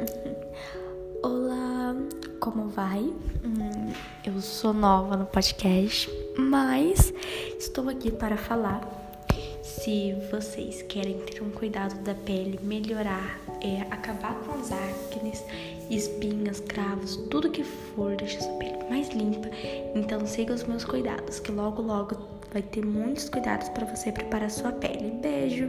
Olá, como vai? Hum, eu sou nova no podcast, mas estou aqui para falar. Se vocês querem ter um cuidado da pele, melhorar, é, acabar com as acnes, espinhas, cravos, tudo que for, deixa sua pele mais limpa. Então siga os meus cuidados, que logo logo vai ter muitos cuidados para você preparar sua pele. Beijo.